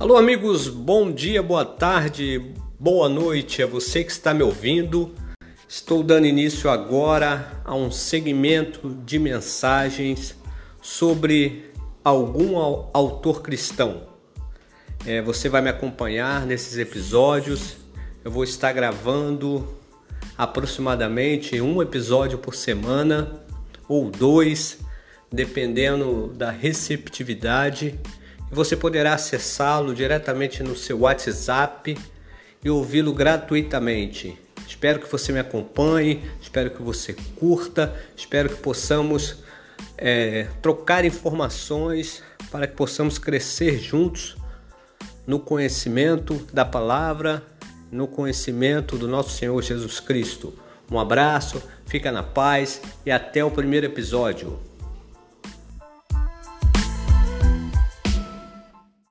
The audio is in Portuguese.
Alô, amigos, bom dia, boa tarde, boa noite a você que está me ouvindo. Estou dando início agora a um segmento de mensagens sobre algum autor cristão. É, você vai me acompanhar nesses episódios. Eu vou estar gravando aproximadamente um episódio por semana ou dois, dependendo da receptividade você poderá acessá-lo diretamente no seu WhatsApp e ouvi-lo gratuitamente. Espero que você me acompanhe, espero que você curta, espero que possamos é, trocar informações para que possamos crescer juntos no conhecimento da palavra, no conhecimento do nosso Senhor Jesus Cristo. Um abraço, fica na paz e até o primeiro episódio.